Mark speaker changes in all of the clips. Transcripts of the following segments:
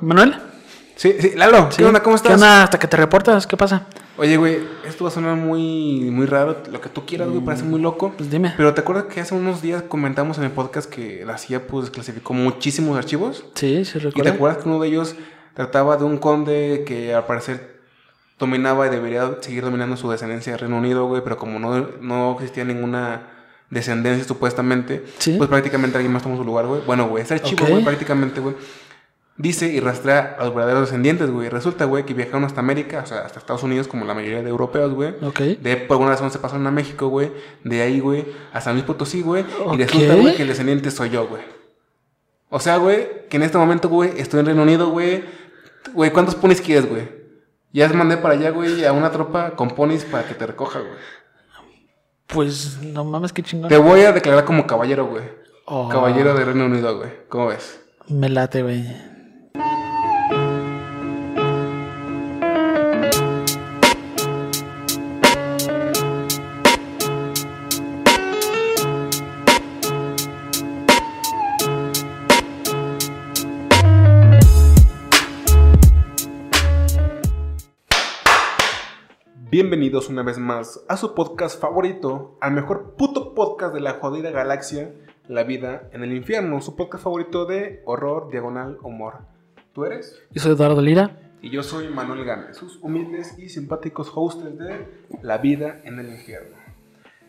Speaker 1: ¿Manuel?
Speaker 2: Sí, sí, Lalo, ¿qué onda? ¿Cómo estás?
Speaker 1: ¿Qué onda? Hasta que te reportas, ¿qué pasa?
Speaker 2: Oye, güey, esto va a sonar muy, muy raro, lo que tú quieras, güey, parece muy loco.
Speaker 1: Pues dime.
Speaker 2: Pero ¿te acuerdas que hace unos días comentamos en el podcast que la CIA pues clasificó muchísimos archivos?
Speaker 1: Sí, sí
Speaker 2: ¿Y te
Speaker 1: recuerdo.
Speaker 2: acuerdas que uno de ellos trataba de un conde que al parecer dominaba y debería seguir dominando su descendencia de Reino Unido, güey, pero como no, no existía ninguna descendencia supuestamente,
Speaker 1: Sí.
Speaker 2: pues prácticamente alguien más tomó su lugar, güey. Bueno, güey, ese archivo, güey, prácticamente, güey, dice y rastrea a los verdaderos descendientes, güey. Resulta, güey, que viajaron hasta América, o sea, hasta Estados Unidos, como la mayoría de europeos, güey.
Speaker 1: Ok.
Speaker 2: De por alguna razón se pasaron a México, güey. De ahí, güey, a San Luis Potosí, güey. Y resulta, güey, que el descendiente soy yo, güey. O sea, güey, que en este momento, güey, estoy en Reino Unido, güey. Güey, ¿cuántos ponis quieres, güey? Ya mandé para allá, güey, a una tropa con ponis para que te recoja, güey.
Speaker 1: Pues no mames, qué chingón.
Speaker 2: Te voy a declarar como caballero, güey.
Speaker 1: Oh,
Speaker 2: Caballero de Reino Unido, güey. ¿Cómo ves?
Speaker 1: Me late, güey.
Speaker 2: Bienvenidos una vez más a su podcast favorito, al mejor puto podcast de la jodida galaxia, La vida en el infierno, su podcast favorito de horror, diagonal, humor. ¿Tú eres?
Speaker 1: Yo soy Eduardo Lira.
Speaker 2: Y yo soy Manuel Gámez, sus humildes y simpáticos hosts de La vida en el infierno.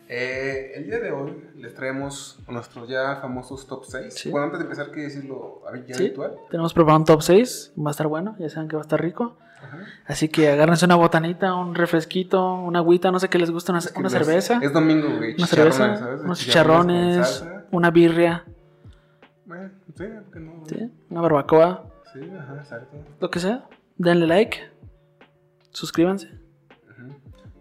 Speaker 2: Eh, el día de hoy les traemos nuestros ya famosos top 6.
Speaker 1: Sí.
Speaker 2: Bueno, antes de empezar, ¿qué decirlo ya
Speaker 1: Sí.
Speaker 2: habitual?
Speaker 1: Tenemos preparado un top 6. Va a estar bueno, ya saben que va a estar rico.
Speaker 2: Ajá.
Speaker 1: Así que agárrense una botanita, un refresquito, una agüita, no sé qué les gusta, una,
Speaker 2: Es que
Speaker 1: una
Speaker 2: no es-
Speaker 1: cerveza.
Speaker 2: Es domingo, güey.
Speaker 1: Una cerveza,
Speaker 2: ¿sabes?
Speaker 1: unos chicharrones, una birria,
Speaker 2: Bueno, sí.
Speaker 1: ¿sí? una barbacoa,
Speaker 2: Sí, ajá, exacto.
Speaker 1: lo que sea. Denle like, suscríbanse.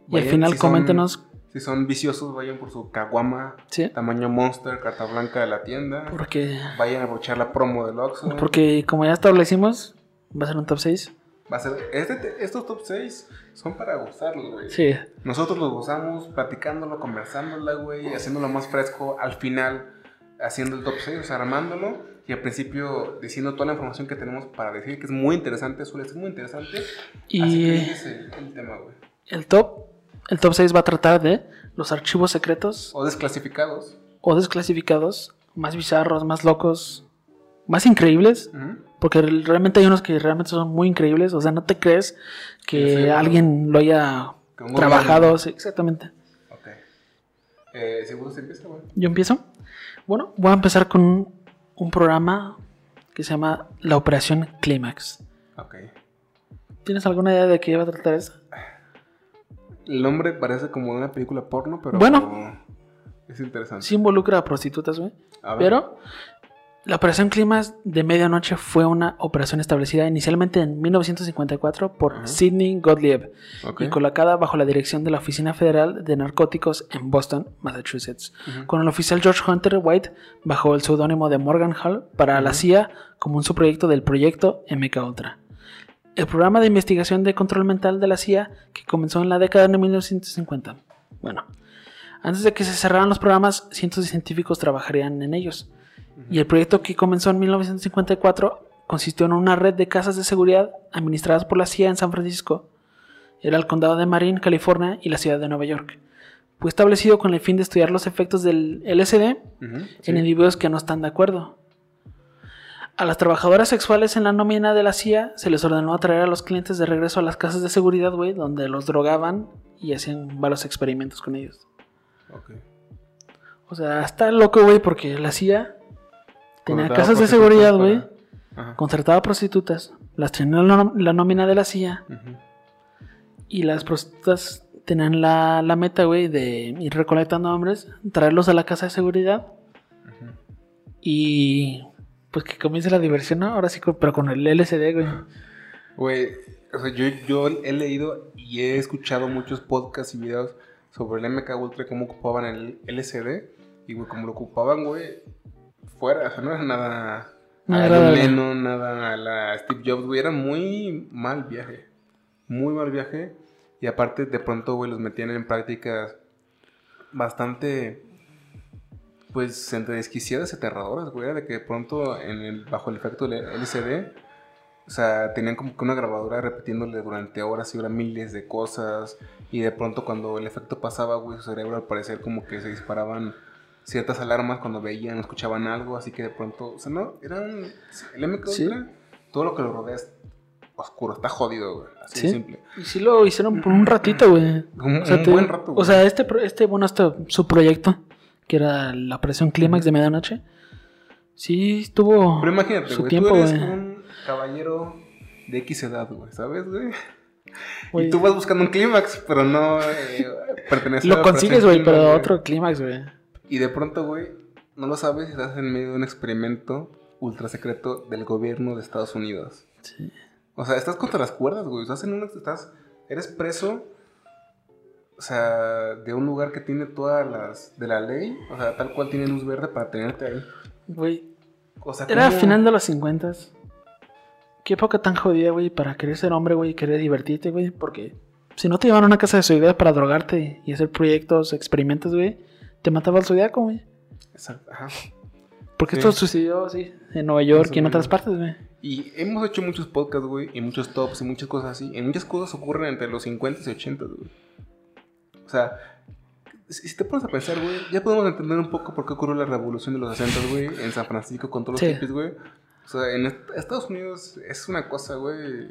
Speaker 1: Y al final
Speaker 2: si son-
Speaker 1: coméntenos
Speaker 2: Si son viciosos, vayan por su caguama,
Speaker 1: Sí.
Speaker 2: tamaño monster, carta blanca de la tienda.
Speaker 1: porque,
Speaker 2: Vayan a aprovechar la promo del Oxxo.
Speaker 1: porque como ya establecimos, va a ser un top 6.
Speaker 2: Va a ser, este- estos top 6 son para gozarlos, güey.
Speaker 1: Sí,
Speaker 2: Nosotros los gozamos platicándolo, conversándola, güey, haciéndolo más fresco al final, haciendo el top 6, o sea, armándolo. Y al principio diciendo toda la información que tenemos para decir que es muy interesante, suele ser muy interesante. Así que
Speaker 1: y
Speaker 2: es el, el tema, güey.
Speaker 1: el top, el top 6 va a tratar de los archivos secretos
Speaker 2: O desclasificados.
Speaker 1: o desclasificados más bizarros, más locos, más increíbles.
Speaker 2: Ujú.
Speaker 1: Porque realmente hay unos que realmente son muy increíbles. O sea, no te crees que
Speaker 2: Sí, sí,
Speaker 1: alguien lo haya trabajado. sí, exactamente.
Speaker 2: Ok. Eh, ¿Seguro se empieza, güey?
Speaker 1: Yo empiezo. Bueno, voy a empezar con un, programa que se llama La Operación Clímax.
Speaker 2: Ok.
Speaker 1: ¿Tienes alguna idea de qué va a tratar esto?
Speaker 2: El nombre parece como de una película porno, pero
Speaker 1: Bueno.
Speaker 2: es interesante.
Speaker 1: Sí involucra a prostitutas, güey. Pero la Operación Clímax de Medianoche fue una operación establecida inicialmente en 1954 por. Sidney Gottlieb. Y colocada bajo la dirección de la Oficina Federal de Narcóticos en Boston, Massachusetts, con el oficial George Hunter White bajo el seudónimo de Morgan Hall para la CIA como un subproyecto del proyecto MK Ultra. El programa de investigación de control mental de la CIA que comenzó en la década de 1950. Bueno, antes de que se cerraran los programas, cientos de científicos trabajarían en ellos. Y el proyecto que comenzó en 1954 consistió en una red de casas de seguridad administradas por la CIA en San Francisco, era el condado de Marin, California y la ciudad de Nueva York. Fue establecido con el fin de estudiar los efectos del LSD en
Speaker 2: sí.
Speaker 1: individuos que no están de acuerdo. A las trabajadoras sexuales en la nómina de la CIA se les ordenó atraer a los clientes de regreso a las casas de seguridad, güey, donde los drogaban y hacían varios experimentos con ellos. O sea, está loco, güey, porque la CIA tenía casas de seguridad,
Speaker 2: para-
Speaker 1: güey,
Speaker 2: Ajá.
Speaker 1: contrataba prostitutas, las tenía en la, nómina de la CIA. Y las prostitutas tenían la, la meta, güey, de ir recolectando hombres, traerlos a la casa de seguridad y pues que comience la diversión, ¿no? Ahora sí, pero con el LCD, güey.
Speaker 2: Güey, o sea, yo, yo he leído y he escuchado muchos podcasts y videos sobre el MK Ultra, cómo ocupaban el LCD. Y, güey, como lo ocupaban, güey, fuera, o sea, no era nada...
Speaker 1: No
Speaker 2: a John Lennon, nada a la Steve Jobs, güey, era muy mal viaje. Muy mal viaje. Y aparte, de pronto, güey, los metían en prácticas bastante, pues, entre desquiciadas y aterradoras, güey. Era de que de pronto, en el- bajo el efecto del LCD, O sea, tenían como que una grabadora repitiéndole durante horas y horas miles de cosas. Y de pronto cuando el efecto pasaba, güey, su cerebro al parecer como que se disparaban ciertas alarmas cuando veían o escuchaban algo. Así que de pronto, o sea, no, era un... El MK
Speaker 1: Sí.
Speaker 2: Todo lo que lo rodea es oscuro, está jodido, güey. Así
Speaker 1: Sí.
Speaker 2: de simple.
Speaker 1: Y sí lo hicieron por un ratito, güey.
Speaker 2: Un,
Speaker 1: O sea,
Speaker 2: un
Speaker 1: te-
Speaker 2: buen rato,
Speaker 1: O
Speaker 2: güey.
Speaker 1: sea, este, pro- este, bueno, este, su proyecto, que era la operación Clímax de medianoche, sí tuvo
Speaker 2: Pero imagínate,
Speaker 1: su
Speaker 2: güey,
Speaker 1: tiempo,
Speaker 2: tú eres
Speaker 1: güey.
Speaker 2: un caballero de X edad, güey, ¿sabes, güey? Y tú vas buscando un clímax, pero no eh, pertenece a
Speaker 1: Lo consigues, güey, pero otro Clímax, güey.
Speaker 2: Y de pronto, güey, no lo sabes y estás en medio de un experimento ultra secreto del gobierno de Estados Unidos.
Speaker 1: Sí.
Speaker 2: O sea, estás contra las cuerdas, güey. Estás en un... Estás... Eres preso... O sea, de un lugar que tiene todas las... De la ley. O sea, tal cual tiene luz verde para tenerte ahí.
Speaker 1: Güey,
Speaker 2: O sea,
Speaker 1: era
Speaker 2: ¿cómo-
Speaker 1: final de los 50 Qué época tan jodida, güey, para querer ser hombre, güey, y querer divertirte, güey, porque si no te llevaron a una casa de seguridad para drogarte y hacer proyectos, experimentos, güey, te mataba el zodiaco, güey.
Speaker 2: Exacto, ajá.
Speaker 1: Porque
Speaker 2: Sí.
Speaker 1: esto sucedió, sí, en Nueva York
Speaker 2: Eso,
Speaker 1: y en otras partes, güey.
Speaker 2: Y hemos hecho muchos podcasts, güey, y muchos tops y muchas cosas así. Y muchas cosas ocurren entre los 50 y 80, güey. O sea, si te pones a pensar, güey, ya podemos entender un poco por qué ocurrió la revolución de los 60, güey, en San Francisco con todos los
Speaker 1: Sí.
Speaker 2: hippies, güey. O sea, en est- Estados Unidos es una cosa, güey.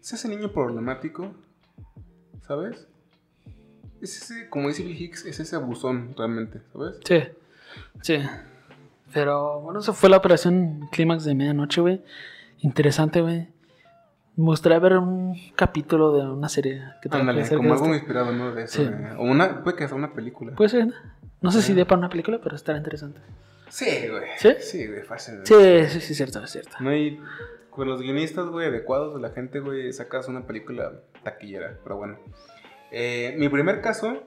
Speaker 2: Es ese niño problemático, ¿sabes? Es ese, como dice Bill Hicks, es ese abusón realmente, ¿sabes?
Speaker 1: Sí, sí. Pero bueno, eso fue la operación Clímax de medianoche, güey. Interesante, güey. Me gustaría ver un capítulo de una serie que
Speaker 2: Ándale, como algo inspirado, ¿no? De eso.
Speaker 1: Sí.
Speaker 2: O una, puede que sea una película.
Speaker 1: Puede ser. No sé si dé para una película, pero estará interesante.
Speaker 2: Sí, güey.
Speaker 1: ¿Sí?
Speaker 2: Sí, güey, fácil.
Speaker 1: Sí, sí, sí, cierto, es cierto.
Speaker 2: No hay. Con los guionistas, güey, adecuados de la gente, güey, sacas una película taquillera. Pero bueno. Eh, mi primer caso,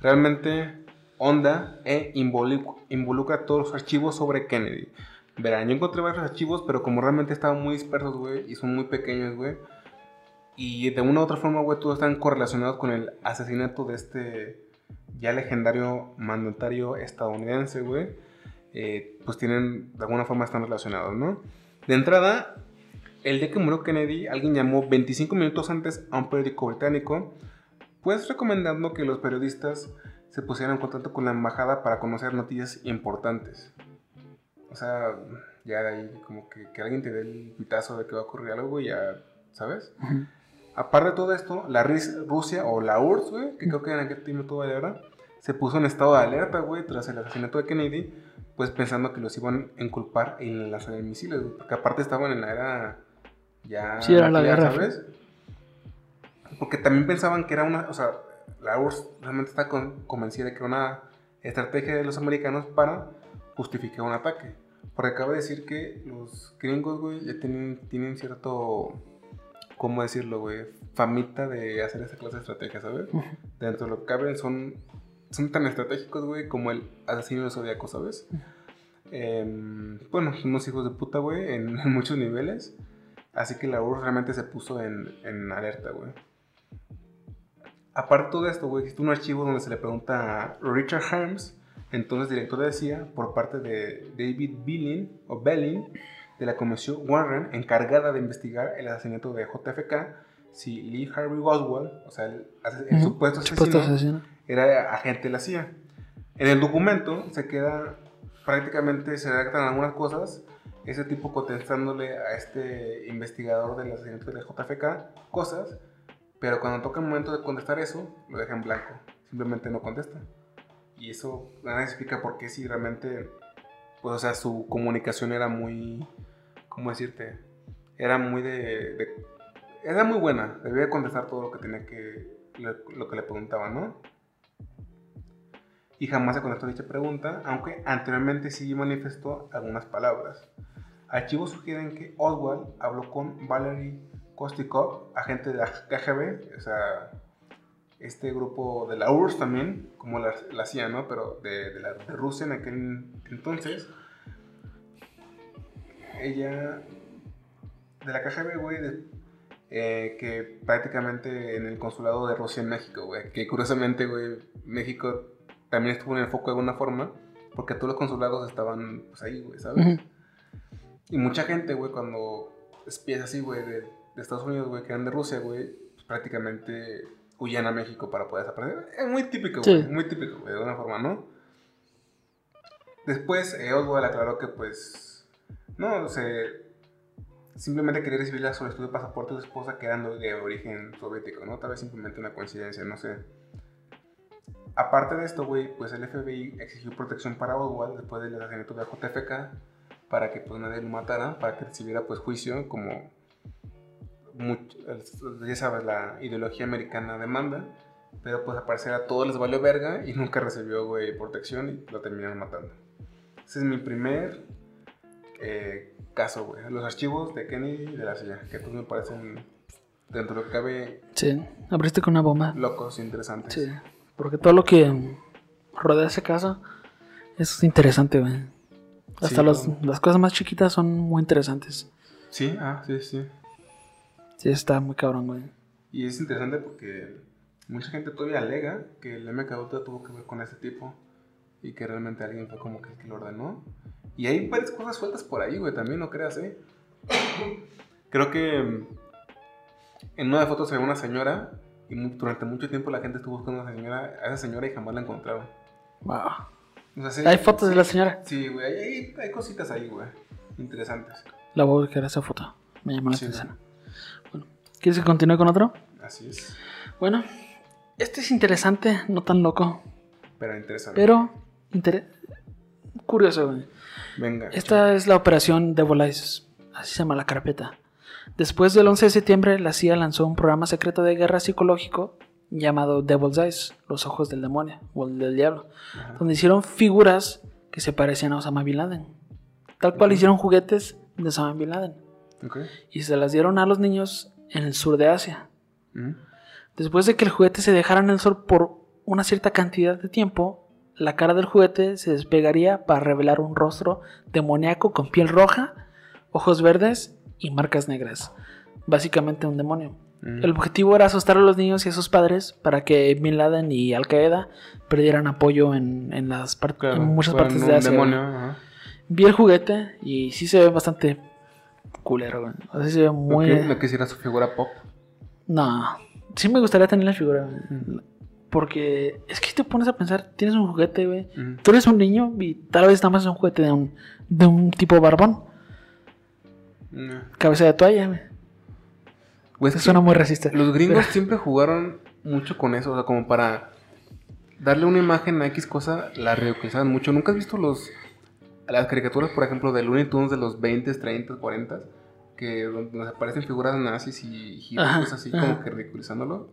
Speaker 2: realmente onda e involu- involucra todos los archivos sobre Kennedy. Verán, yo encontré varios archivos, pero como realmente estaban muy dispersos, güey, y son muy pequeños, güey. Y de una u otra forma, güey, todos están correlacionados con el asesinato de este ya legendario mandatario estadounidense, güey. Eh, pues tienen, de alguna forma están relacionados, ¿no? De entrada, el día que murió Kennedy, alguien llamó 25 minutos antes a un periódico británico, pues recomendando que los periodistas se pusieran en contacto con la embajada para conocer noticias importantes. O sea, ya de ahí como que, que alguien te dé el pitazo de que va a ocurrir algo, güey, ya, ¿sabes? Aparte de todo esto, la Ris- Rusia o la URSS, güey, que creo que en aquel tiempo todavía era, se puso en estado de alerta, güey, tras el asesinato de Kennedy, pues pensando que los iban a inculpar en lanzar misiles, güey, porque aparte estaban en la era ya...
Speaker 1: Sí, era la guerra
Speaker 2: ¿sabes? Porque también pensaban que era una, o sea, la URSS realmente está con- convencida de que era una estrategia de los americanos para justificar un ataque. Porque acaba de decir que los gringos, güey, ya tienen, tienen cierto, ¿cómo decirlo, güey? Famita de hacer esa clase de estrategia, ¿sabes? Dentro de lo que caben son, son tan estratégicos, güey, como el asesino del zodiaco, ¿sabes? Em, bueno, son unos hijos de puta, güey, en, en muchos niveles. Así que la URSS realmente se puso en, en alerta, güey. Aparte de esto, güey, existe un archivo donde se le pregunta a Richard Harms, entonces director de CIA, por parte de David Billin, o Bellin, de la Comisión Warren, encargada de investigar el asesinato de JFK, si Lee Harvey Oswald, o sea, el, Supuesto asesino,
Speaker 1: asesino.
Speaker 2: era agente de la CIA. En el documento se queda, prácticamente se redactan algunas cosas, ese tipo contestándole a este investigador del asesinato de JFK cosas, pero cuando toca el momento de contestar eso, lo deja en blanco, simplemente no contesta. Y eso nada explica por qué si realmente, pues o sea, su comunicación era muy, ¿cómo decirte? Era muy de, de- era muy buena, debía contestar todo lo que tenía que, lo, que le preguntaban, ¿no? y jamás se contestó dicha pregunta, aunque anteriormente sí manifestó algunas palabras. Archivos sugieren que Oswald habló con Valery Kostikov, agente de la KGB, o sea, este grupo de la URSS también, como la, la CIA, ¿no? Pero de, de la, de Rusia en aquel entonces. Ella, de la KGB, güey, de- eh, que prácticamente en el consulado de Rusia en México, güey, que curiosamente, güey, México también estuvo en el foco de alguna forma, porque todos los consulados estaban pues ahí, güey, ¿sabes? Y mucha gente, güey, cuando espías así, güey, de, de Estados Unidos, güey, que eran de Rusia, güey, pues, prácticamente huían a México para poder desaparecer. Es muy típico, güey,
Speaker 1: Sí.
Speaker 2: muy típico, güey, de alguna forma, ¿no? Después, eh, Oswald aclaró que, pues, no, se... Simplemente quería recibir la solicitud de pasaporte de su esposa que eran de- de origen soviético, ¿no? Tal vez simplemente una coincidencia, no sé. Aparte de esto, güey, pues el FBI exigió protección para Oswald después del asesinato de JFK para que pues nadie lo matara, para que recibiera pues juicio como much- el- ya sabes, la ideología americana demanda, pero pues al parecer a todos les valió verga y nunca recibió, güey, protección y lo terminaron matando. Ese es mi primer eh, caso, güey. Los archivos de Kennedy y de la CIA, que todos me parecen, dentro de lo que cabe,
Speaker 1: Sí, abriste con una bomba.
Speaker 2: locos, interesantes.
Speaker 1: Sí, porque todo lo que rodea ese caso es interesante, güey. Hasta
Speaker 2: Sí, como-
Speaker 1: las cosas más chiquitas son muy interesantes.
Speaker 2: Sí, ah, sí, sí.
Speaker 1: Sí, está muy cabrón, güey.
Speaker 2: Y es interesante porque mucha gente todavía alega que el MK Ultra tuvo que ver con ese tipo y que realmente alguien fue como que el que lo ordenó. Y hay varias cosas sueltas por ahí, güey, también no creas, ¿eh? Creo que en una de fotos se ve una señora y durante mucho tiempo la gente estuvo buscando a esa señora, a esa señora y jamás la encontraron.
Speaker 1: Wow.
Speaker 2: O sea, sí-
Speaker 1: Hay fotos de la señora.
Speaker 2: Sí, güey, hay, hay- cositas ahí, güey, interesantes.
Speaker 1: La voy a buscar esa foto. Me llamó la
Speaker 2: Sí,
Speaker 1: atención. Bueno, ¿quieres que continúe con otro?
Speaker 2: Así es,
Speaker 1: Bueno, este es interesante, no tan loco,
Speaker 2: pero interesante.
Speaker 1: pero inter- curioso, güey.
Speaker 2: Venga.
Speaker 1: Esta es la operación Devil Eyes, así se llama la carpeta. Después del 11 de septiembre, la CIA lanzó un programa secreto de guerra psicológico llamado Devil's Eyes, los ojos del demonio o el del diablo,
Speaker 2: Ajá.
Speaker 1: donde hicieron figuras que se parecían a Osama Bin Laden. Tal cual hicieron juguetes de Osama Bin Laden
Speaker 2: Ok.
Speaker 1: y se las dieron a los niños en el sur de Asia.
Speaker 2: Ujú.
Speaker 1: Después de que el juguete se dejara en el sol por una cierta cantidad de tiempo, la cara del juguete se despegaría para revelar un rostro demoníaco con piel roja, ojos verdes y marcas negras. Básicamente un demonio.
Speaker 2: Ujú.
Speaker 1: El objetivo era asustar a los niños y a sus padres para que Bin Laden y Al Qaeda perdieran apoyo en, en las
Speaker 2: Claro,
Speaker 1: en muchas partes de Asia. Vi el juguete y sí se ve bastante culero, güey. O sea, se ve muy...
Speaker 2: ¿No, qui- no quisiera su figura pop?
Speaker 1: No, sí me gustaría tener la figura. güey. Porque es que si te pones a pensar, tienes un juguete, güey. Tú eres un niño y tal vez nada más es un juguete de un, de un tipo barbón.
Speaker 2: No.
Speaker 1: Cabeza de toalla, güey.
Speaker 2: Güey, es
Speaker 1: Eso
Speaker 2: que
Speaker 1: suena muy racista.
Speaker 2: Los gringos siempre jugaron mucho con eso, o sea, como para darle una imagen a X cosa, la ridiculizaban mucho. ¿Nunca has visto los las caricaturas, por ejemplo, de Looney Tunes de los 20, 30, 40? Que donde aparecen figuras nazis y
Speaker 1: Ajá,
Speaker 2: cosas así,
Speaker 1: ajá.
Speaker 2: como que ridiculizándolo.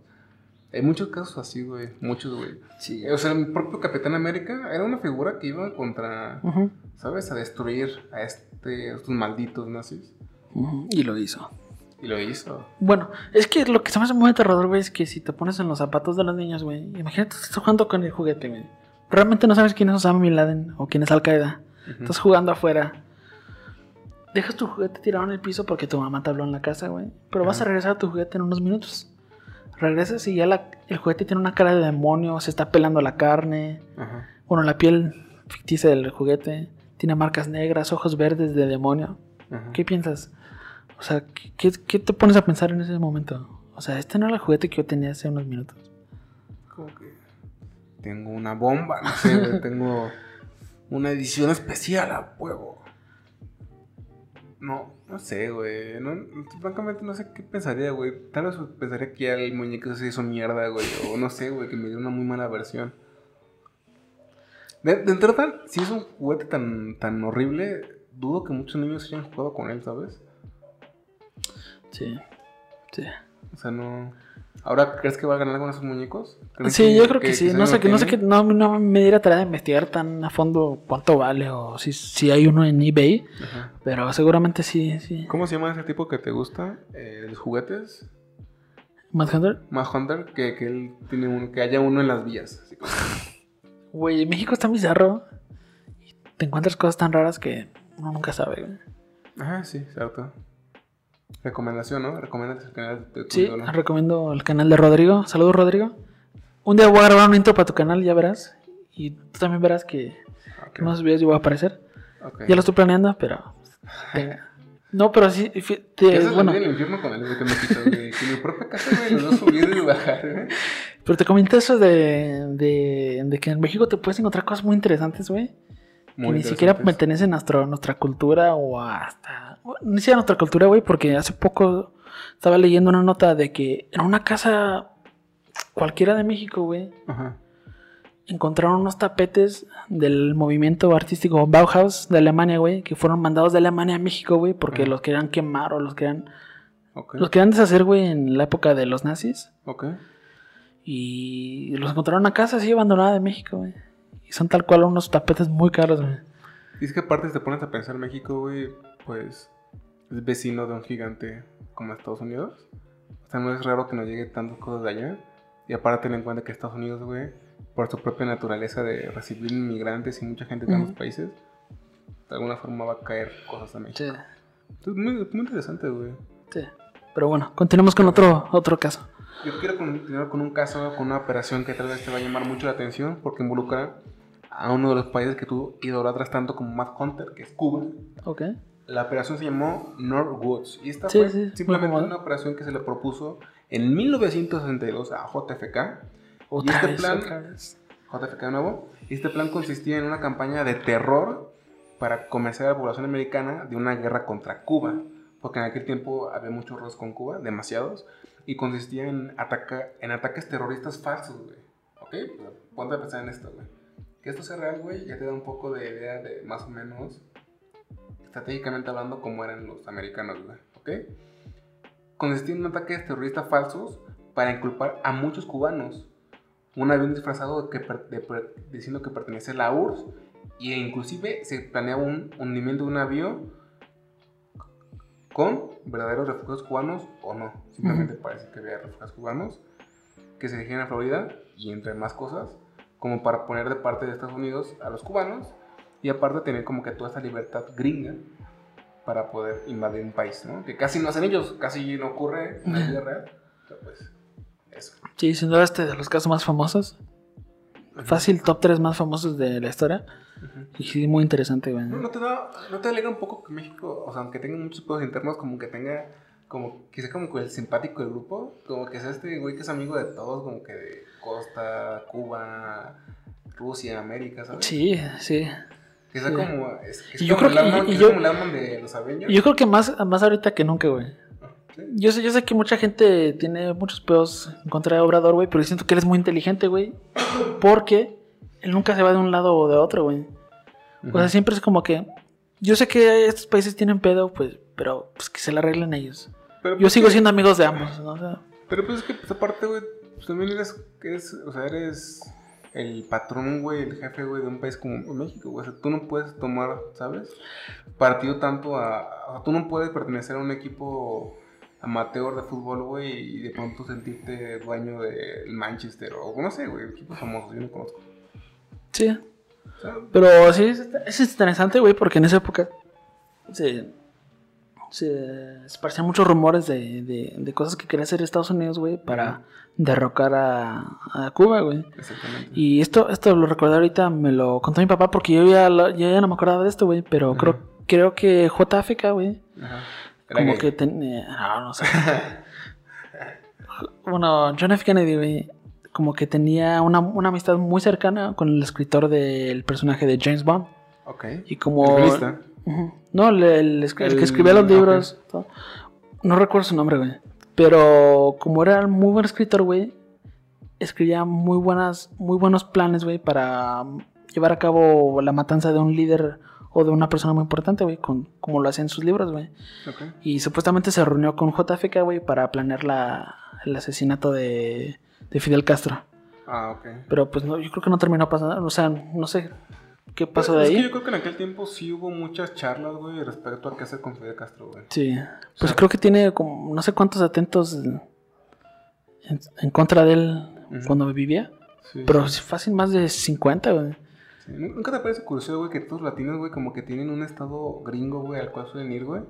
Speaker 2: Hay muchos casos así, güey. Muchos, güey.
Speaker 1: Sí.
Speaker 2: O sea, el propio Capitán América era una figura que iba contra,
Speaker 1: Ujú,
Speaker 2: ¿sabes? A destruir a, este, a estos malditos nazis.
Speaker 1: ujú, Y lo hizo.
Speaker 2: Y lo hizo.
Speaker 1: Bueno, es que lo que se me hace muy aterrador, güey, es que si te pones en los zapatos de los niños, güey, imagínate, estás jugando con el juguete, güey. Realmente no sabes quién es Osama Bin Laden o quién es Al Qaeda. Estás jugando afuera. Dejas tu juguete tirado en el piso porque tu mamá te habló en la casa, güey. Pero vas a regresar a tu juguete en unos minutos. Regresas y ya la- el juguete tiene una cara de demonio, se está pelando la carne. Bueno, la piel ficticia del juguete. Tiene marcas negras, ojos verdes de demonio. ¿Qué piensas? O sea, ¿qué, te pones a pensar en ese momento? O sea, este no era el juguete que yo tenía hace unos minutos.
Speaker 2: Como que tengo una bomba, no sé, tengo una edición especial a huevo. No, no sé, güey. No, francamente no sé qué pensaría, güey. Tal vez pensaría que ya el muñeco se hizo mierda, güey. O no sé, güey, que me dio una muy mala versión. De, de entrada, si es un juguete tan, tan horrible, dudo que muchos niños hayan jugado con él, ¿sabes?
Speaker 1: Sí. Sí.
Speaker 2: O sea, no. ¿Ahora crees que va a ganar con esos muñecos? ¿Crees
Speaker 1: Sí, yo creo que, sí. No sé, no sé que no, no me diera tarea de investigar tan a fondo cuánto vale o si, si hay uno en eBay.
Speaker 2: Ajá.
Speaker 1: Pero seguramente sí, sí.
Speaker 2: ¿Cómo se llama ese tipo que te gusta? Eh, los juguetes.
Speaker 1: Mad Hunter.
Speaker 2: Mad Hunter, que, que él tiene uno, que haya uno en las vías.
Speaker 1: Güey, México está bizarro. Y te encuentras cosas tan raras que uno nunca sabe, güey.
Speaker 2: Ajá, sí, cierto. Recomendación, ¿no? Recomiendas el canal de tu
Speaker 1: Sí,
Speaker 2: ídolo.
Speaker 1: recomiendo el canal de Rodrigo. Saludos, Rodrigo. Un día voy a grabar un intro para tu canal, ya verás. Y tú también verás que
Speaker 2: Ok,
Speaker 1: en unos videos yo voy a aparecer.
Speaker 2: ok.
Speaker 1: Ya lo estoy planeando, pero. No, pero sí, fi-
Speaker 2: ¿Qué
Speaker 1: te-
Speaker 2: es
Speaker 1: bueno,
Speaker 2: el infierno con güey, que me quito, güey? Que mi propia casa, güey, los dos subir y bajar, güey.
Speaker 1: pero te comenté eso de, de, de que en México te puedes encontrar cosas muy interesantes, güey. Que ni siquiera pertenecen a nuestro- nuestra cultura o hasta... Ni siquiera a nuestra cultura, güey, porque hace poco estaba leyendo una nota de que en una casa cualquiera de México, güey,
Speaker 2: Ajá.
Speaker 1: encontraron unos tapetes del movimiento artístico Bauhaus de Alemania, güey, que fueron mandados de Alemania a México, güey, porque
Speaker 2: Ajá.
Speaker 1: los querían quemar o los querían, los querían deshacer, güey, en la época de los nazis.
Speaker 2: Ok.
Speaker 1: Y los encontraron en una casa así abandonada de México, güey. Y son tal cual unos tapetes muy caros, güey.
Speaker 2: Y es que aparte si te pones a pensar México, güey, pues es vecino de un gigante como Estados Unidos. O sea, no es raro que nos llegue tantas cosas de allá. Y aparte ten en cuenta que Estados Unidos, güey, por su propia naturaleza de recibir inmigrantes y mucha gente de ambos
Speaker 1: Ujú.
Speaker 2: países, de alguna forma va a caer cosas a México.
Speaker 1: Sí,
Speaker 2: Entonces, muy, muy interesante, güey.
Speaker 1: sí. Pero bueno, continuemos con otro, otro caso.
Speaker 2: Yo quiero continuar con un caso, con una operación que tal vez te va a llamar mucho la atención porque involucra a uno de los países que tú idolatras tanto como Matt Hunter, que es Cuba.
Speaker 1: Ok.
Speaker 2: La operación se llamó Northwoods y esta
Speaker 1: Sí,
Speaker 2: fue
Speaker 1: sí,
Speaker 2: simplemente una operación que se le propuso en 1962 a JFK.
Speaker 1: Otra
Speaker 2: este
Speaker 1: vez,
Speaker 2: plan-
Speaker 1: otra vez.
Speaker 2: JFK de nuevo. Y este plan consistía en una campaña de terror para convencer a la población americana de una guerra contra Cuba. Porque en aquel tiempo había muchos roces con Cuba, demasiados. Y consistía en, ataca, en ataques terroristas falsos, güey. ¿Ok? Pues, Ponte a pensar en esto, güey. Que esto sea real, güey, ya te da un poco de idea de más o menos, estratégicamente hablando, cómo eran los americanos, güey. ¿Ok? Consistía en ataques terroristas falsos para inculpar a muchos cubanos un avión disfrazado que per- de per- diciendo que pertenece a la URSS e inclusive se planeaba un hundimiento de un avión con verdaderos refugiados cubanos o no. Simplemente parece que había refugiados cubanos que se dirigían a Florida y entre más cosas, como para poner de parte de Estados Unidos a los cubanos y aparte tener como que toda esta libertad gringa para poder invadir un país, ¿no? Que casi no hacen ellos, casi no ocurre en la vida real. Pero pues, eso.
Speaker 1: Sí, sin duda este de los casos más famosos. Fácil, top 3 más famosos de la historia.
Speaker 2: Ujú.
Speaker 1: Y sí, muy interesante, güey.
Speaker 2: ¿No, no te da, ¿No te alegra un poco que México, o sea, aunque tenga muchos pedos internos, como que tenga, como que sea como el simpático del grupo? Como que sea este güey que es amigo de todos, como que de Costa, Cuba, Rusia, América, ¿sabes?
Speaker 1: Sí, sí.
Speaker 2: Que sea
Speaker 1: sí.
Speaker 2: como, es, que es
Speaker 1: Y yo
Speaker 2: como
Speaker 1: creo que- y
Speaker 2: como de los Avengers.
Speaker 1: Yo creo que más, más ahorita que nunca, güey.
Speaker 2: Sí.
Speaker 1: Yo sé, yo sé que mucha gente tiene muchos pedos en contra de Obrador, güey, pero yo siento que él es muy inteligente, güey. Porque él nunca se va de un lado o de otro, güey. O sea, siempre es como que. Yo sé que estos países tienen pedo, pues, pero pues que se la arreglen ellos.
Speaker 2: Pero,
Speaker 1: Yo
Speaker 2: pues,
Speaker 1: sigo
Speaker 2: que-
Speaker 1: siendo amigos de ambos, ¿no? O sea,
Speaker 2: Pero pues es que pues, aparte, güey, pues también eres, eres, o sea, eres el patrón, güey, el jefe, güey, de un país como México, güey. O sea, tú no puedes tomar, ¿sabes? Partido tanto a... O sea, tú no puedes pertenecer a un equipo amateur de fútbol, güey, y de pronto sentirte dueño del Manchester o no sé, güey, equipos famosos, yo no conozco.
Speaker 1: sí.
Speaker 2: O sea,
Speaker 1: Pero sí, es, es interesante, güey, porque en esa época se, se esparcían muchos rumores de, de, de cosas que quería hacer Estados Unidos, güey, para derrocar a, a Cuba, güey.
Speaker 2: exactamente.
Speaker 1: Y esto, esto lo recordé ahorita, me lo contó mi papá porque yo ya, lo- yo ya no me acordaba de esto, güey, pero creo, creo que JFK, güey, como
Speaker 2: gay.
Speaker 1: que tenía... No, no sé. bueno, John F. Kennedy, güey, como que tenía una, una amistad muy cercana con el escritor del personaje de James Bond.
Speaker 2: Ok.
Speaker 1: Y como...
Speaker 2: ¿El
Speaker 1: No, el, el escri- el
Speaker 2: El-
Speaker 1: que escribía los libros. todo. No recuerdo su nombre, güey. Pero como era muy buen escritor, güey, escribía muy buenas, muy buenos planes, güey, para um, llevar a cabo la matanza de un líder o de una persona muy importante, güey, con- como lo hacía en sus libros, güey.
Speaker 2: Ok.
Speaker 1: Y supuestamente se reunió con JFK, güey, para planear la, el asesinato de, de Fidel Castro.
Speaker 2: Ah, ok.
Speaker 1: Pero pues no, yo creo que no terminó pasando, o sea, no sé qué pasó
Speaker 2: Pero
Speaker 1: de
Speaker 2: es que
Speaker 1: ahí.
Speaker 2: yo creo que en aquel tiempo sí hubo muchas charlas, güey, respecto a qué hacer con Fidel Castro, güey.
Speaker 1: Sí, pues
Speaker 2: sea-
Speaker 1: creo que tiene como no sé cuántos atentos en, en contra de él
Speaker 2: Ujú.
Speaker 1: cuando vivía,
Speaker 2: Sí,
Speaker 1: pero
Speaker 2: sí.
Speaker 1: fácil más de 50, güey.
Speaker 2: Sí, ¿nu- ¿Nunca te parece curioso, güey, que todos los latinos, güey, como que tienen un estado gringo, güey, al cual suelen ir, güey?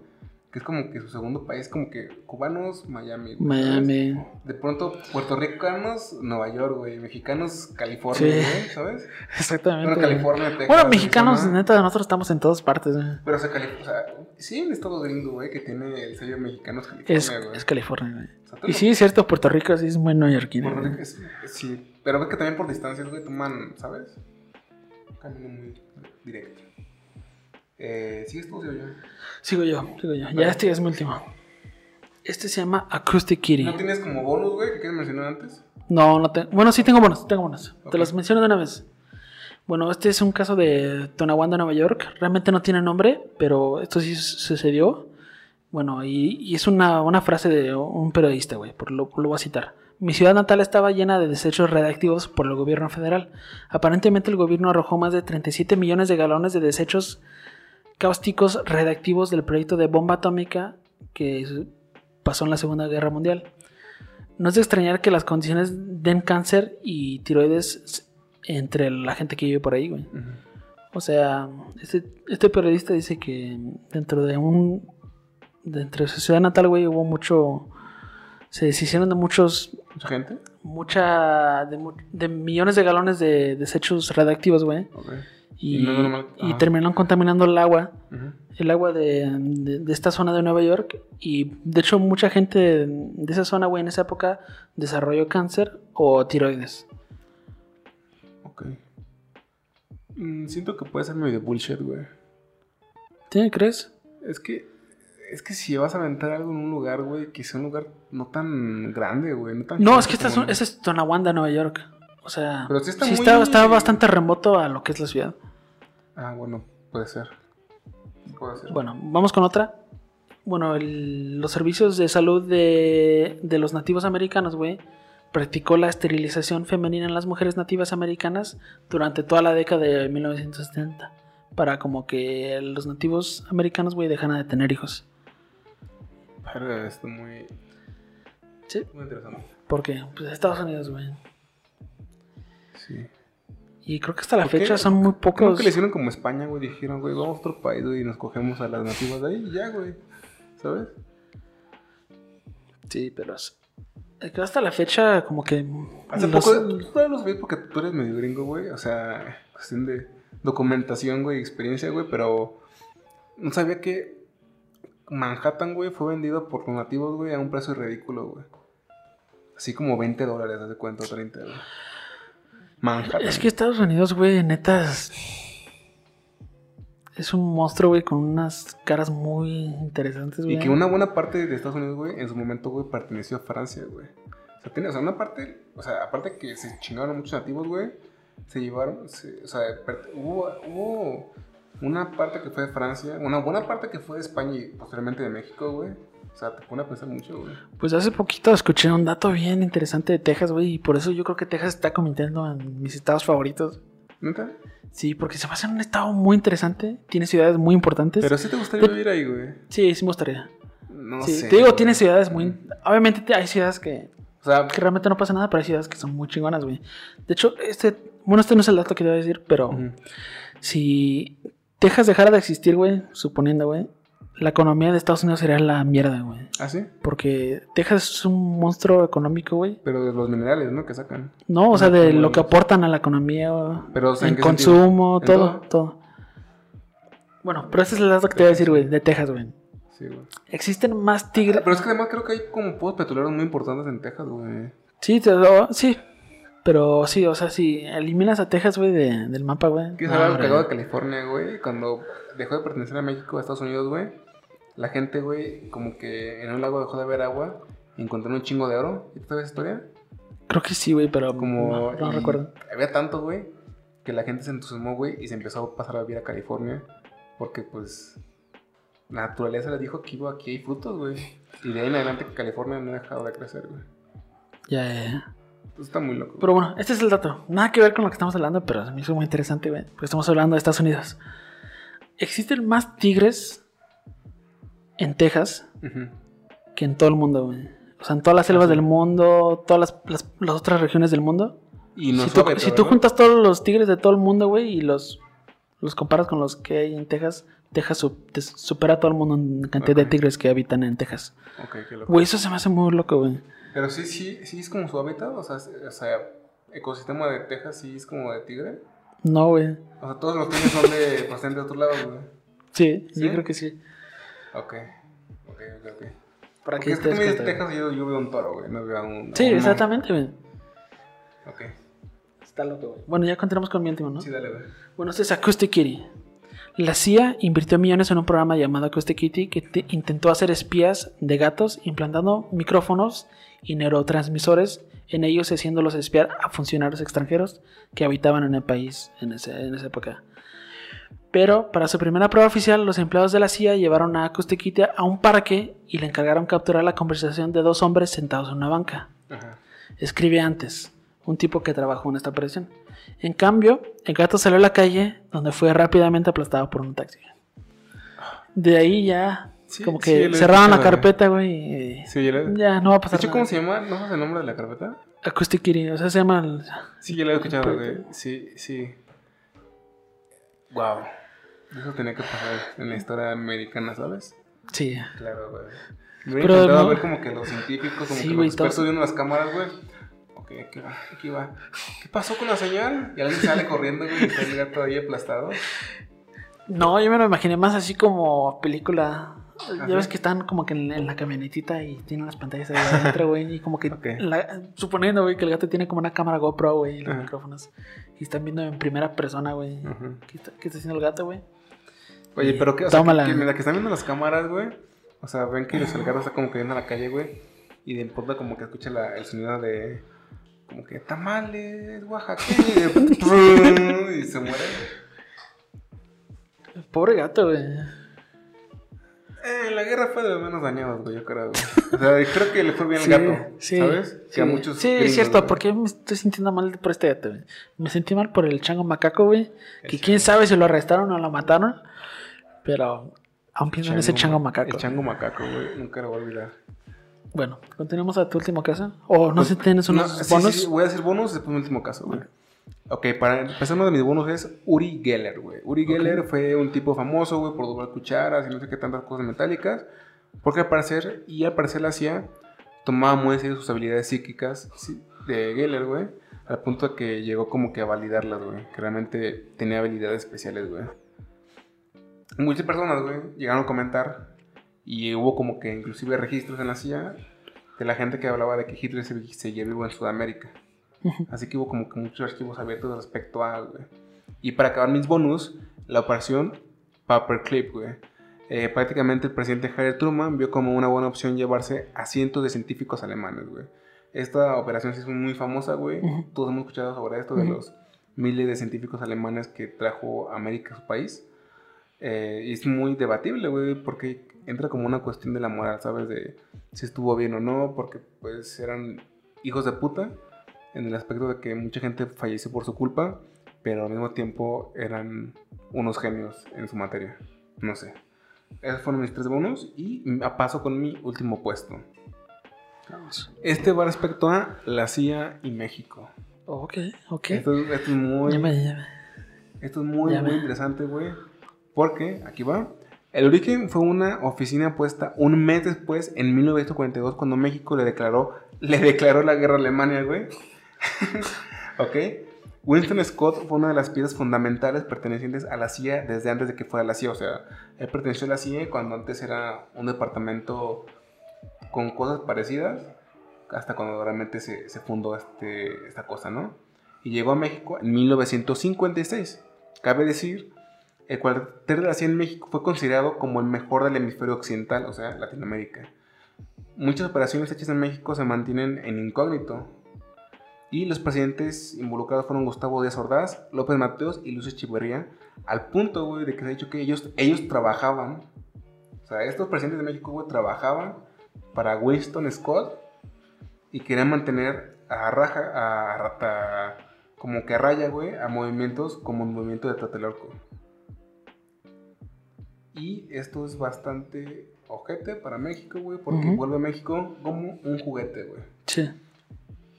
Speaker 2: Que es como que su segundo país, como que cubanos, Miami. güey, ¿sabes?
Speaker 1: Miami.
Speaker 2: De pronto, puertorricanos, Nueva York, güey. Mexicanos, California,
Speaker 1: Sí.
Speaker 2: güey, ¿sabes?
Speaker 1: Exactamente.
Speaker 2: Bueno. California, Texas.
Speaker 1: Bueno, mexicanos,
Speaker 2: Arizona.
Speaker 1: neta, nosotros estamos en todas partes. güey.
Speaker 2: Pero, o sea, Cali- o sea, sí hay un estado gringo, güey, que tiene el sello mexicano, es California,
Speaker 1: Es,
Speaker 2: güey.
Speaker 1: es California, güey.
Speaker 2: O sea, tú
Speaker 1: Y
Speaker 2: no-
Speaker 1: sí, es cierto, Puerto Rico sí es muy neoyorquino.
Speaker 2: Puerto. Rico es- sí, pero ves que también por distancias, güey, toman, ¿sabes? Un camino muy directo. Eh, ¿Sigues tú o sigo yo?
Speaker 1: Sigo yo, sigo yo.
Speaker 2: Vale.
Speaker 1: Ya este es mi último. Este se llama Acoustic Kitty.
Speaker 2: ¿No tienes como bonus, güey, que quieres mencionar antes?
Speaker 1: No, no tengo. Bueno, sí tengo bonos, tengo bonos.
Speaker 2: Ok.
Speaker 1: Te los menciono de una vez. Bueno, este es un caso de Tonawanda, Nueva York. Realmente no tiene nombre, pero esto sí sucedió. Bueno, y, y es una, una frase de un periodista, güey, por lo, lo voy a citar. Mi ciudad natal estaba llena de desechos radiactivos por el gobierno federal. Aparentemente el gobierno arrojó más de 37 millones de galones de desechos cáusticos radiactivos del proyecto de bomba atómica que pasó en la Segunda Guerra Mundial. No es de extrañar que las condiciones den cáncer y tiroides entre la gente que vive por ahí, güey. O sea, este, este periodista dice que dentro de un. Dentro de su ciudad natal, güey, hubo mucho. Se deshicieron de muchos.
Speaker 2: ¿Mucha gente?
Speaker 1: Mucha. De, millones de galones de desechos radiactivos, güey.
Speaker 2: Ok.
Speaker 1: Y,
Speaker 2: no
Speaker 1: terminaron contaminando el agua. El agua de, de- de esta zona de Nueva York. Y de hecho, mucha gente de esa zona, güey, en esa época desarrolló cáncer o tiroides.
Speaker 2: Ok. Mm, siento que puede ser medio bullshit, güey.
Speaker 1: ¿Tiene, crees?
Speaker 2: Es que, es que si vas a aventar algo en un lugar, güey, que sea un lugar no tan grande, güey. No, tan
Speaker 1: No,
Speaker 2: chico
Speaker 1: es que esta es, es Tonawanda, Nueva York. O sea,
Speaker 2: Pero sí está
Speaker 1: sí
Speaker 2: muy-
Speaker 1: está, está bastante remoto a lo que es la ciudad.
Speaker 2: Ah, bueno, puede ser. Puede ser.
Speaker 1: Bueno, vamos con otra. Bueno, el- los servicios de salud de, de los nativos americanos, güey, practicó la esterilización femenina en las mujeres nativas americanas durante toda la década de 1970. Para como que los nativos americanos, güey, dejaran de tener hijos.
Speaker 2: Verga, está muy,
Speaker 1: Sí.
Speaker 2: muy interesante.
Speaker 1: Porque, pues, Estados Unidos, güey.
Speaker 2: Sí.
Speaker 1: Y creo que hasta la fecha son muy
Speaker 2: Creo
Speaker 1: pocos.
Speaker 2: que le hicieron como España, güey. Dijeron, güey, vamos a otro país, güey, y nos cogemos a las nativas de ahí y ya, güey. ¿Sabes?
Speaker 1: Sí, pero es- que hasta la fecha, como que.
Speaker 2: Hace
Speaker 1: los-
Speaker 2: poco, tú todavía los ves porque tú eres medio gringo, güey. O sea, cuestión de documentación, güey, experiencia, güey. Pero no sabía que Manhattan, güey, fue vendido por los nativos, güey, a un precio ridículo, güey. Así como 20 dólares, haz de cuenta, o 30, güey. Manhattan.
Speaker 1: Es que Estados Unidos, güey, neta. Es, es un monstruo, güey, con unas caras muy interesantes, güey.
Speaker 2: Y que una buena parte de Estados Unidos, güey, en su momento, güey, perteneció a Francia, güey. O sea, tiene, o sea, una parte, o sea, aparte que se chingaron muchos nativos, güey, se llevaron, se- o sea, hubo una parte que fue de Francia, una buena parte que fue de España y posteriormente de México, güey. O sea, te pone a pensar mucho, güey.
Speaker 1: Pues hace poquito escuché un dato bien interesante de Texas, güey, y por eso yo creo que Texas está convirtiendo en mis estados favoritos.
Speaker 2: ¿Neta?
Speaker 1: Sí, porque se basa en un estado muy interesante, tiene ciudades muy importantes.
Speaker 2: Pero sí te gustaría vivir ahí, güey.
Speaker 1: Sí, sí me gustaría.
Speaker 2: No
Speaker 1: Sí,
Speaker 2: sé.
Speaker 1: te digo,
Speaker 2: güey.
Speaker 1: tiene ciudades muy... Obviamente te- hay ciudades que,
Speaker 2: O sea,
Speaker 1: que realmente no pasa nada, pero hay ciudades que son muy chingonas, güey. De hecho, este... Bueno, este no es el dato que te voy a decir, pero... Si Texas dejara de existir, güey, suponiendo, güey, la economía de Estados Unidos sería la mierda, güey.
Speaker 2: ¿Ah, sí?
Speaker 1: Porque Texas es un monstruo económico, güey.
Speaker 2: Pero de los minerales, ¿no? Que sacan.
Speaker 1: No, o sea, de lo que aportan a la economía,
Speaker 2: Pero, o sea, ¿en
Speaker 1: consumo,
Speaker 2: ¿En
Speaker 1: todo,
Speaker 2: todo?
Speaker 1: todo, Bueno, pero ese es el dato que te voy a decir, güey, de Texas, güey.
Speaker 2: Sí, güey.
Speaker 1: Existen más tigres.
Speaker 2: Pero es que además creo que hay como pozos petroleros muy importantes en Texas, güey.
Speaker 1: Sí, te lo- sí. Pero sí, o sea, si eliminas a Texas, güey, de- del mapa, güey.
Speaker 2: ¿Qué
Speaker 1: no,
Speaker 2: sabe algo cagado de California, güey? Cuando dejó de pertenecer a México, a Estados Unidos, güey. La gente, güey, como que en un lago dejó de haber agua y encontraron un chingo de oro. ¿Y tú sabes esa historia?
Speaker 1: Creo que sí, güey, pero
Speaker 2: Como...
Speaker 1: no, no recuerdo.
Speaker 2: Había tanto, güey, que la gente se entusiasmó, güey, y se empezó a pasar a vivir a California. Porque, pues, la naturaleza les dijo que aquí hay frutos, güey. Y de ahí en adelante California no ha dejado de crecer, güey.
Speaker 1: Ya, ya, ya.
Speaker 2: Entonces está muy loco.
Speaker 1: Pero bueno, este es el dato. Nada que ver con lo que estamos hablando, pero se me hizo muy interesante, güey. Porque estamos hablando de Estados Unidos. Existen más tigres en Texas
Speaker 2: Ujú.
Speaker 1: que en todo el mundo, güey. O sea, en todas las selvas
Speaker 2: sí.
Speaker 1: del mundo, todas las, las- las otras regiones del mundo.
Speaker 2: Y no
Speaker 1: si
Speaker 2: es
Speaker 1: tú, si tú juntas todos los tigres de todo el mundo, güey, y los, los comparas con los que hay en Texas, Texas su- te- supera a todo el mundo en cantidad de
Speaker 2: Ok.
Speaker 1: tigres que habitan en Texas.
Speaker 2: Ok, qué loco.
Speaker 1: Güey, eso se me hace muy loco, güey.
Speaker 2: Pero sí, sí, sí es como su hábitat, o sea, o sea, ecosistema de Texas sí es como de tigre.
Speaker 1: No, güey.
Speaker 2: O sea, todos los tigres son de, proceden de otro lado, güey.
Speaker 1: Sí,
Speaker 2: ¿Sí?
Speaker 1: yo creo que sí.
Speaker 2: Ok, ok, ok, ok.
Speaker 1: Para que
Speaker 2: es que. Texas y yo, yo veo un toro, güey, no veo un...
Speaker 1: Sí, exactamente, güey.
Speaker 2: Ok,
Speaker 1: Está loco, güey. Bueno, ya continuamos con mi último, ¿no?
Speaker 2: sí, dale, güey.
Speaker 1: Bueno, este es Acoustic Kitty. La CIA invirtió millones en un programa llamado Acoustic Kitty que te- intentó hacer espías de gatos implantando micrófonos y neurotransmisores en ellos y haciéndolos espiar a funcionarios extranjeros que habitaban en el país en, ese- en esa época. Pero para su primera prueba oficial, los empleados de la CIA llevaron a Acoustic Kitty a un parque y le encargaron capturar la conversación de dos hombres sentados en una banca.
Speaker 2: Ajá.
Speaker 1: Escribe antes, un tipo que trabajó en esta operación. En cambio, el gato salió a la calle, donde fue rápidamente aplastado por un taxi. De ahí ya,
Speaker 2: Sí,
Speaker 1: como
Speaker 2: sí,
Speaker 1: que
Speaker 2: he
Speaker 1: cerraron la carpeta, güey.
Speaker 2: Sí, ya le...
Speaker 1: Ya, no va a
Speaker 2: De
Speaker 1: pasar
Speaker 2: hecho,
Speaker 1: nada.
Speaker 2: ¿cómo se llama? ¿No sabes el nombre de la carpeta?
Speaker 1: Acoustic Kitty, o sea, se llama... el-
Speaker 2: Sí, ya lo he escuchado, güey. Sí, sí. Wow. Eso tenía que pasar en la historia americana, ¿sabes?
Speaker 1: Sí.
Speaker 2: Claro, güey. Me
Speaker 1: Pero no-
Speaker 2: ver como que los científicos, como
Speaker 1: Sí,
Speaker 2: que los expertos
Speaker 1: todos-
Speaker 2: viendo las cámaras, güey. Aquí va, aquí va. ¿Qué pasó con la señal? Y alguien sale corriendo, güey, y está el gato ahí aplastado.
Speaker 1: No, yo me lo imaginé más así como película.
Speaker 2: Ajá.
Speaker 1: Ya ves que están como que en, en la camionetita y tienen las pantallas ahí adentro, güey. Y como que, la- suponiendo, güey, que el gato tiene como una cámara GoPro, güey, y los
Speaker 2: Ajá.
Speaker 1: micrófonos. Y están viendo en primera persona, güey. ¿Qué, está, qué está haciendo el gato, güey?
Speaker 2: Oye, pero que, o sea, que, que están viendo las cámaras, güey. O sea, ven que el gato está como que viendo a la calle, güey. Y de pronto como que escucha la- el sonido de. Como que tamales, oaxaqueños. Y, se muere.
Speaker 1: Pobre gato, güey.
Speaker 2: Eh, la guerra fue de los menos dañados, güey, yo creo, güey. O sea, creo que le fue bien
Speaker 1: Sí,
Speaker 2: al gato,
Speaker 1: sí,
Speaker 2: ¿sabes?
Speaker 1: Sí,
Speaker 2: Que a muchos
Speaker 1: sí es cierto,
Speaker 2: güey.
Speaker 1: porque me estoy sintiendo mal por este gato, güey. Me sentí mal por el chango macaco, güey.
Speaker 2: El
Speaker 1: Que
Speaker 2: chango.
Speaker 1: quién sabe si lo arrestaron o lo mataron. Pero aún pienso en ese chango macaco.
Speaker 2: El chango macaco, güey, nunca lo voy a olvidar.
Speaker 1: Bueno, continuamos a tu último caso. O no sé si tienes unos
Speaker 2: No, sí,
Speaker 1: bonos.
Speaker 2: sí, voy a decir bonus después mi último caso, güey. Ok, para empezar, uno de mis bonus es Uri Geller, güey. Uri Geller fue un tipo famoso, güey, por doblar cucharas y no sé qué tantas cosas metálicas. Porque al parecer, y al parecer la CIA tomaba muy en serio sus habilidades psíquicas sí, de Geller, güey. Al punto de que llegó como que a validarlas, güey. Que realmente tenía habilidades especiales, güey. Muchas personas, güey, llegaron a comentar y hubo como que inclusive registros en la CIA de la gente que hablaba de que Hitler se seguía vivo en Sudamérica. Así que hubo como que muchos archivos abiertos respecto a, güey. Y para acabar mis bonus, la operación Paperclip, güey. Eh, prácticamente el presidente Harry Truman vio como una buena opción llevarse a cientos de científicos alemanes, güey. Esta operación sí es muy famosa, güey.
Speaker 1: Ujú.
Speaker 2: Todos hemos escuchado sobre esto, de
Speaker 1: Ujú.
Speaker 2: los miles de científicos alemanes que trajo América a su país. Eh, y es muy debatible, güey, porque entra como una cuestión de la moral, ¿sabes? De si estuvo bien o no, porque pues eran hijos de puta, en el aspecto de que mucha gente falleció por su culpa, pero al mismo tiempo eran unos genios en su materia. No sé. Esos fueron mis tres bonos y a paso con mi último puesto.
Speaker 1: Vamos.
Speaker 2: Este va respecto a la CIA y México.
Speaker 1: Ok, ok.
Speaker 2: Esto, esto es muy...
Speaker 1: Ya me- ya me-
Speaker 2: Esto es muy,
Speaker 1: Ya
Speaker 2: muy interesante, güey. Porque, aquí va. El origen fue una oficina puesta un mes después, en 1942, cuando México le declaró, le declaró la guerra a Alemania, güey. ok. Winston Scott fue una de las piezas fundamentales pertenecientes a la CIA desde antes de que fuera la CIA. O sea, él perteneció a la CIA cuando antes era un departamento con cosas parecidas, hasta cuando realmente se, se fundó este, esta cosa, ¿no? Y llegó a México en 1956. Cabe decir, el cuartel de la en México fue considerado como el mejor del hemisferio occidental, o sea, Latinoamérica. Muchas operaciones hechas en México se mantienen en incógnito. Y los presidentes involucrados fueron Gustavo Díaz Ordaz, López Mateos y Lucio Echeverría, al punto, güey, de que se ha dicho que ellos, ellos trabajaban, o sea, estos presidentes de México, güey, trabajaban para Winston Scott y querían mantener a raja, a, rata, como que a raya, güey, a movimientos como el movimiento de Tlatelolco. Y esto es bastante ojete para México, güey, porque
Speaker 1: Ujú.
Speaker 2: vuelve a México como un juguete, güey.
Speaker 1: Sí.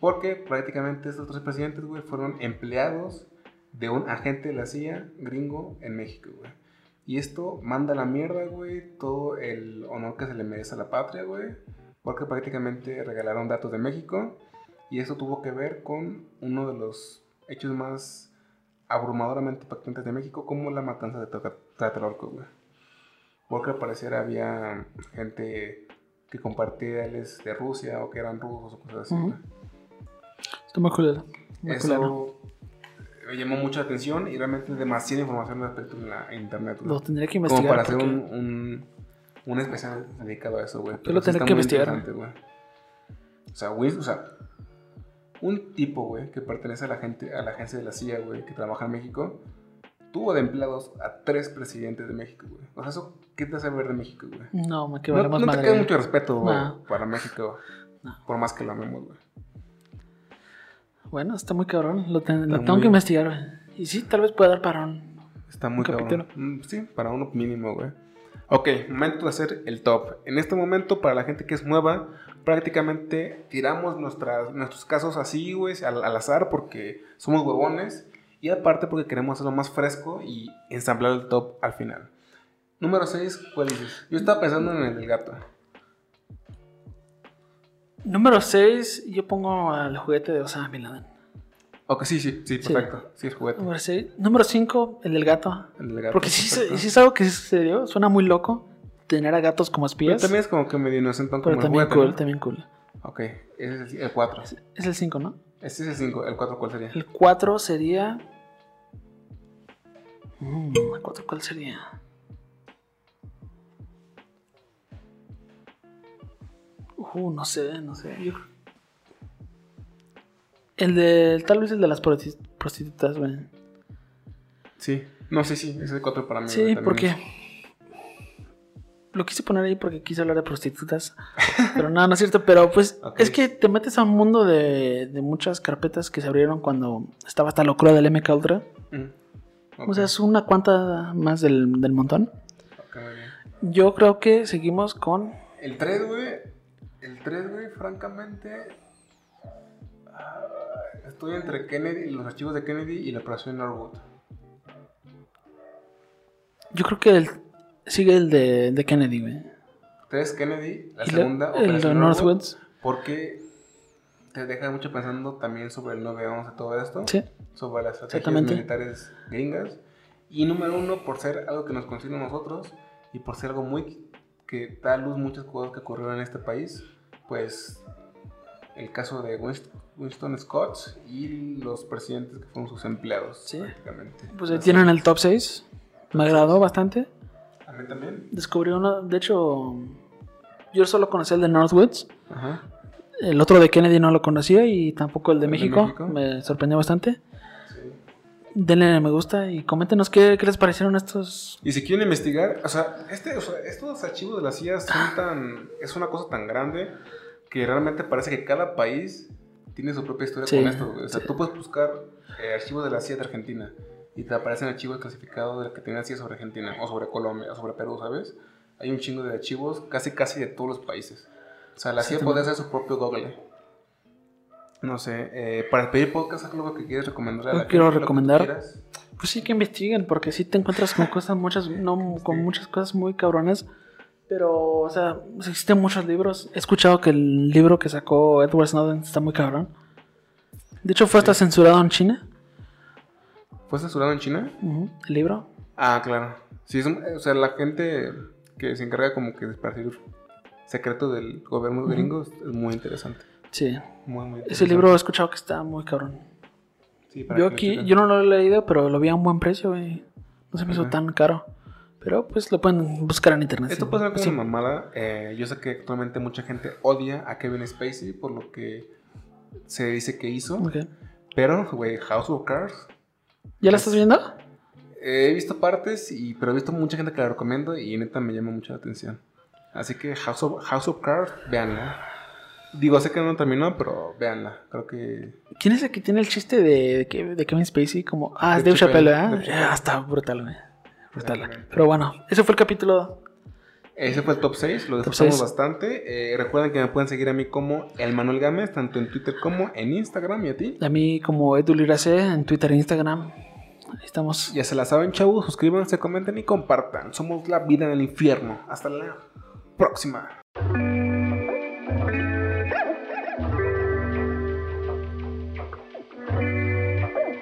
Speaker 2: Porque prácticamente estos tres presidentes, güey, fueron empleados de un agente de la CIA gringo en México, güey. Y esto manda a la mierda, güey, todo el honor que se le merece a la patria, güey. Porque prácticamente regalaron datos de México. Y eso tuvo que ver con uno de los hechos más abrumadoramente impactantes de México, como la matanza de Tlatelolco, güey. Porque al parecer había gente que compartía ideales de Rusia o que eran rusos o cosas así.
Speaker 1: Ujú.
Speaker 2: güey.
Speaker 1: Está muy culero.
Speaker 2: Eso me llamó mucha atención y realmente demasiada información al respecto en la en internet. güey.
Speaker 1: Lo tendría que
Speaker 2: Como
Speaker 1: investigar.
Speaker 2: para hacer un, un, un especial dedicado a eso, güey.
Speaker 1: Yo lo
Speaker 2: está
Speaker 1: que investigar.
Speaker 2: O sea, güey, o sea, un tipo, güey, que pertenece a la, gente, a la agencia de la CIA, güey, que trabaja en México, tuvo de empleados a tres presidentes de México, güey. O sea, ¿eso qué te hace ver de México, güey?
Speaker 1: No, me que
Speaker 2: No,
Speaker 1: valemos
Speaker 2: no te
Speaker 1: madre.
Speaker 2: queda mucho respeto, güey,
Speaker 1: No.
Speaker 2: para México. Por más que lo amemos, güey.
Speaker 1: Bueno, está muy cabrón. Lo, ten- lo
Speaker 2: Está
Speaker 1: tengo
Speaker 2: muy-
Speaker 1: que investigar, güey. Y sí, tal vez pueda dar para un.
Speaker 2: Está muy
Speaker 1: Un
Speaker 2: cabrón. Mm, Sí, para uno mínimo, güey. Ok, momento de hacer el top. En este momento, para la gente que es nueva, prácticamente tiramos nuestras, nuestros casos así, güey, al, al azar porque somos huevones. Y aparte porque queremos hacerlo más fresco y ensamblar el top al final. Número 6, ¿cuál dices? Yo estaba pensando en el del gato.
Speaker 1: Número 6, yo pongo al juguete de Osama Bin Laden.
Speaker 2: Ok, sí, sí, sí,
Speaker 1: Sí.
Speaker 2: perfecto. Sí, es juguete.
Speaker 1: Número 6. Número 5, el del gato.
Speaker 2: El del gato,
Speaker 1: Porque sí, sí es algo que sí sucedió. Suena muy loco tener a gatos como
Speaker 2: Pero
Speaker 1: espías.
Speaker 2: también es como que medio inocente como
Speaker 1: pero
Speaker 2: el
Speaker 1: también
Speaker 2: juguete,
Speaker 1: cool,
Speaker 2: ¿no?
Speaker 1: también cool.
Speaker 2: Ok, ese es el 4.
Speaker 1: Es el 5, ¿no?
Speaker 2: Este es el 5. ¿El 4 cuál sería?
Speaker 1: El 4 sería. Mm, ¿El 4 cuál sería? Uh, no sé, no sé. Yo- El de. Tal vez el de las prosti- prostitutas, güey.
Speaker 2: Sí, no, sí, sí, ese es el 4 para mí.
Speaker 1: Sí,
Speaker 2: también
Speaker 1: porque.
Speaker 2: es-
Speaker 1: Lo quise poner ahí porque quise hablar de prostitutas. Pero no, no es cierto. Pero pues es que te metes a un mundo de, de muchas carpetas que se abrieron cuando estaba esta locura del MK Ultra.
Speaker 2: Mm,
Speaker 1: O sea, es una cuanta más del, del montón.
Speaker 2: ok, muy bien.
Speaker 1: Yo creo que seguimos con.
Speaker 2: El 3, güey. El 3, güey, francamente. ah, estoy entre Kennedy, los archivos de Kennedy y la operación Norwood.
Speaker 1: Yo creo que el- sigue el de, de Kennedy, güey.
Speaker 2: 3, Kennedy. La segunda,
Speaker 1: el de
Speaker 2: operación Norwood.
Speaker 1: Northwoods.
Speaker 2: Porque te deja mucho pensando también sobre el 9-11 todo esto.
Speaker 1: Sí.
Speaker 2: sobre las estrategias militares gringas. Y número uno, por ser algo que nos concierne nosotros y por ser algo muy que da luz muchas cosas que ocurrieron en este país, pues el caso de Winst- Winston Scott y los presidentes que fueron sus empleados,
Speaker 1: Sí.
Speaker 2: prácticamente.
Speaker 1: Pues ahí tienen el top 6. Me agradó bastante.
Speaker 2: A mí también.
Speaker 1: Descubrí uno. De hecho, yo solo conocía el de Northwoods.
Speaker 2: Ajá.
Speaker 1: El otro de Kennedy no lo conocía y tampoco el de
Speaker 2: ¿El de
Speaker 1: México. Me sorprendió bastante.
Speaker 2: Sí.
Speaker 1: Denle me gusta y coméntenos qué, qué les parecieron estos.
Speaker 2: Y si quieren investigar, o sea, este, o sea, estos archivos de la CIA son tan, es una cosa tan grande que realmente parece que cada país tiene su propia historia
Speaker 1: Sí,
Speaker 2: con esto. O sea,
Speaker 1: sí.
Speaker 2: tú puedes buscar eh, archivos de la CIA de Argentina y te aparecen archivos clasificados de que tenía CIA sobre Argentina o sobre Colombia o sobre Perú, ¿sabes? Hay un chingo de archivos casi casi de todos los países. O sea, la CIA
Speaker 1: Sí,
Speaker 2: puede hacer su propio Google. No sé, eh, para pedir podcast, algo que quieres recomendar a la
Speaker 1: quiero
Speaker 2: gente, lo que
Speaker 1: recomendar. Pues sí que investiguen, porque sí te encuentras con cosas muchas, no, con muchas cosas muy cabronas. Pero, o sea, existen muchos libros. He escuchado que el libro que sacó Edward Snowden está muy cabrón. De hecho, fue hasta censurado en China.
Speaker 2: ¿Fue censurado en China?
Speaker 1: Ujú, El libro.
Speaker 2: Ah, claro. Sí, es o sea, la gente que se encarga como que de esparcir secretos del gobierno gringo es muy interesante.
Speaker 1: Sí.
Speaker 2: Muy, muy interesante.
Speaker 1: Ese libro he escuchado que está muy cabrón.
Speaker 2: Sí, para
Speaker 1: Yo aquí, yo no lo he leído, pero lo vi a un buen precio y no se me hizo
Speaker 2: Ajá.
Speaker 1: tan caro. Pero pues lo pueden buscar en internet.
Speaker 2: Esto
Speaker 1: sí.
Speaker 2: puede ser
Speaker 1: Sí.
Speaker 2: una mamada. eh, yo sé que actualmente mucha gente odia a Kevin Spacey por lo que se dice que hizo.
Speaker 1: Ok.
Speaker 2: Pero, güey, House of Cards.
Speaker 1: ¿Ya la estás viendo?
Speaker 2: eh, he visto partes, y, pero he visto mucha gente que la recomiendo y neta me llama mucho la atención. Así que House of, House of Cards, véanla. Digo, sé que no terminó, pero véanla. Creo que
Speaker 1: ¿Quién es el que tiene el chiste de, de, de Kevin Spacey? Como, ah, es
Speaker 2: De
Speaker 1: Dave Chappelle,
Speaker 2: Chappelle.
Speaker 1: Ah, está brutal, güey. Brutal. Pero bueno, ese fue el capítulo.
Speaker 2: Ese fue el top 6, lo disfrutamos bastante. Eh, recuerden que me pueden seguir a mí como el Manuel Gámez, tanto en Twitter como en Instagram y a ti.
Speaker 1: A mí como Edu Lirace en Twitter e Instagram. Estamos.
Speaker 2: Ya se la saben, chavos. Suscríbanse, comenten y compartan. Somos la vida en el infierno. Hasta la próxima.